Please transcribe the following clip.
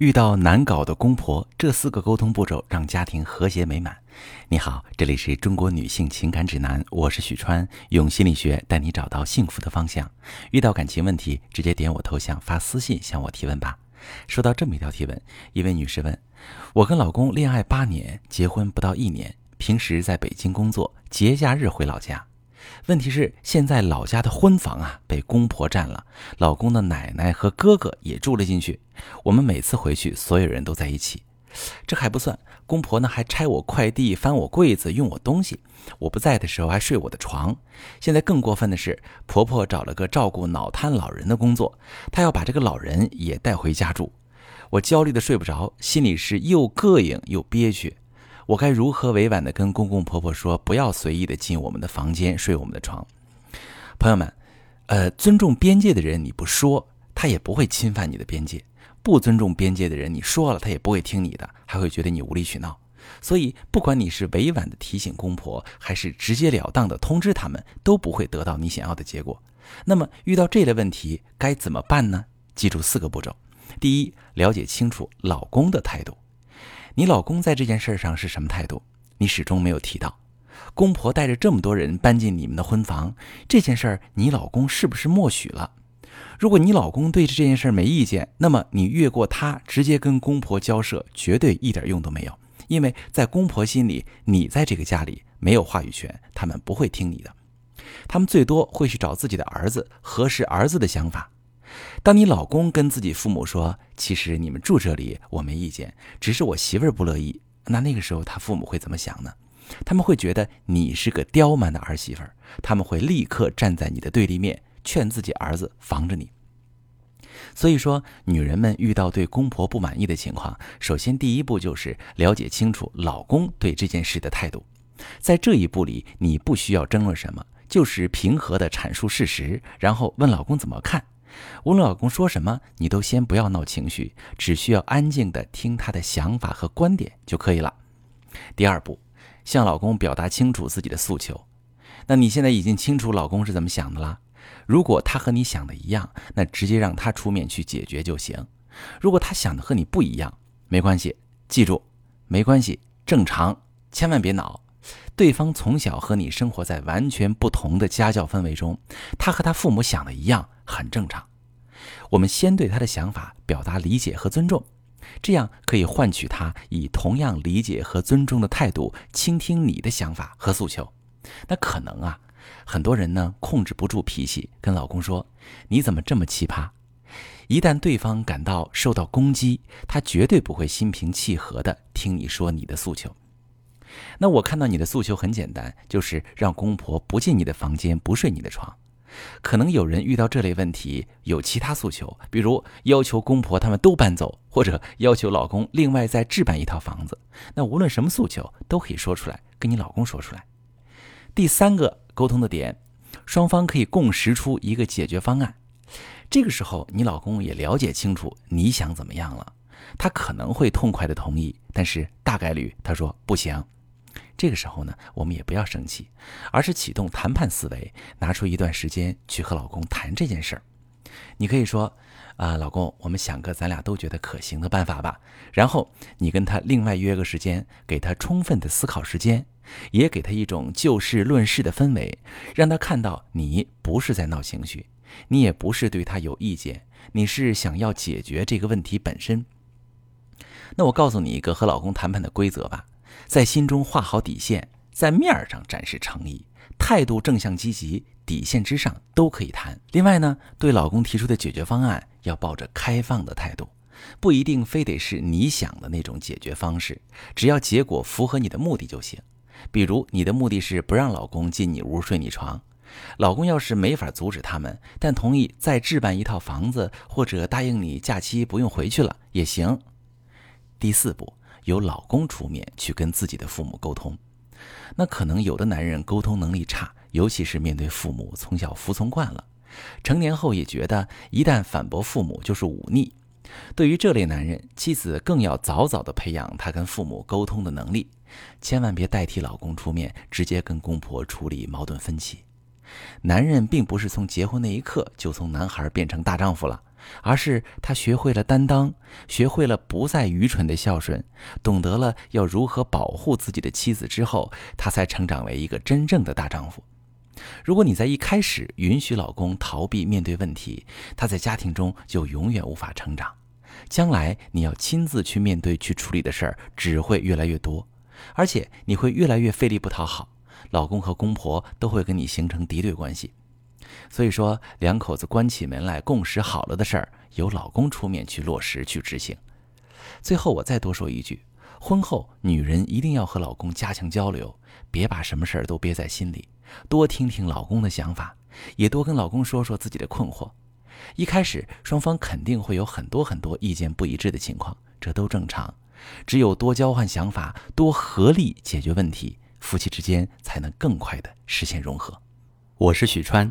遇到难搞的公婆，这四个沟通步骤让家庭和谐美满。你好，这里是中国女性情感指南，我是许川，用心理学带你找到幸福的方向。遇到感情问题，直接点我头像发私信向我提问吧。收到这么一条提问，一位女士问：我跟老公恋爱八年，结婚不到一年，平时在北京工作，节假日回老家。问题是现在老家的婚房啊被公婆占了，老公的奶奶和哥哥也住了进去。我们每次回去，所有人都在一起。这还不算，公婆呢还拆我快递、翻我柜子、用我东西。我不在的时候还睡我的床。现在更过分的是，婆婆找了个照顾脑瘫老人的工作，她要把这个老人也带回家住。我焦虑的睡不着，心里是又膈应又憋屈。我该如何委婉地跟公公婆婆说，不要随意的进我们的房间睡我们的床？朋友们，呃，尊重边界的人，你不说，他也不会侵犯你的边界；不尊重边界的人，你说了，他也不会听你的，还会觉得你无理取闹。所以，不管你是委婉的提醒公婆，还是直截了当的通知他们，都不会得到你想要的结果。那么，遇到这类问题该怎么办呢？记住四个步骤：第一，了解清楚老公的态度。你老公在这件事上是什么态度？你始终没有提到。公婆带着这么多人搬进你们的婚房，这件事儿你老公是不是默许了？如果你老公对这件事没意见，那么你越过他直接跟公婆交涉，绝对一点用都没有。因为在公婆心里，你在这个家里没有话语权，他们不会听你的，他们最多会去找自己的儿子核实儿子的想法。当你老公跟自己父母说：“其实你们住这里我没意见，只是我媳妇儿不乐意。”那那个时候他父母会怎么想呢？他们会觉得你是个刁蛮的儿媳妇儿，他们会立刻站在你的对立面，劝自己儿子防着你。所以说，女人们遇到对公婆不满意的情况，首先第一步就是了解清楚老公对这件事的态度。在这一步里，你不需要争论什么，就是平和的阐述事实，然后问老公怎么看。无论老公说什么，你都先不要闹情绪，只需要安静的听他的想法和观点就可以了。第二步，向老公表达清楚自己的诉求。那你现在已经清楚老公是怎么想的了。如果他和你想的一样，那直接让他出面去解决就行。如果他想的和你不一样，没关系，记住，没关系，正常，千万别恼。对方从小和你生活在完全不同的家教氛围中，他和他父母想的一样很正常。我们先对他的想法表达理解和尊重，这样可以换取他以同样理解和尊重的态度倾听你的想法和诉求。那可能啊，很多人呢控制不住脾气，跟老公说：“你怎么这么奇葩？”一旦对方感到受到攻击，他绝对不会心平气和地听你说你的诉求。那我看到你的诉求很简单，就是让公婆不进你的房间，不睡你的床。可能有人遇到这类问题，有其他诉求，比如要求公婆他们都搬走，或者要求老公另外再置办一套房子。那无论什么诉求，都可以说出来，跟你老公说出来。第三个沟通的点，双方可以共识出一个解决方案。这个时候，你老公也了解清楚你想怎么样了，他可能会痛快的同意，但是大概率他说不行。这个时候呢，我们也不要生气，而是启动谈判思维，拿出一段时间去和老公谈这件事儿。你可以说：“啊，老公，我们想个咱俩都觉得可行的办法吧。”然后你跟他另外约个时间，给他充分的思考时间，也给他一种就事论事的氛围，让他看到你不是在闹情绪，你也不是对他有意见，你是想要解决这个问题本身。那我告诉你一个和老公谈判的规则吧。在心中画好底线，在面儿上展示诚意，态度正向积极，底线之上都可以谈。另外呢，对老公提出的解决方案要抱着开放的态度，不一定非得是你想的那种解决方式，只要结果符合你的目的就行。比如你的目的是不让老公进你屋睡你床，老公要是没法阻止他们，但同意再置办一套房子，或者答应你假期不用回去了也行。第四步。由老公出面去跟自己的父母沟通，那可能有的男人沟通能力差，尤其是面对父母，从小服从惯了，成年后也觉得一旦反驳父母就是忤逆。对于这类男人，妻子更要早早的培养他跟父母沟通的能力，千万别代替老公出面，直接跟公婆处理矛盾分歧。男人并不是从结婚那一刻就从男孩变成大丈夫了，而是他学会了担当，学会了不再愚蠢的孝顺，懂得了要如何保护自己的妻子之后，他才成长为一个真正的大丈夫。如果你在一开始允许老公逃避面对问题，他在家庭中就永远无法成长。将来你要亲自去面对、去处理的事儿只会越来越多，而且你会越来越费力不讨好，老公和公婆都会跟你形成敌对关系。所以说，两口子关起门来共识好了的事儿，由老公出面去落实、去执行。最后，我再多说一句：婚后女人一定要和老公加强交流，别把什么事儿都憋在心里，多听听老公的想法，也多跟老公说说自己的困惑。一开始，双方肯定会有很多很多意见不一致的情况，这都正常。只有多交换想法，多合力解决问题，夫妻之间才能更快的实现融合。我是许川。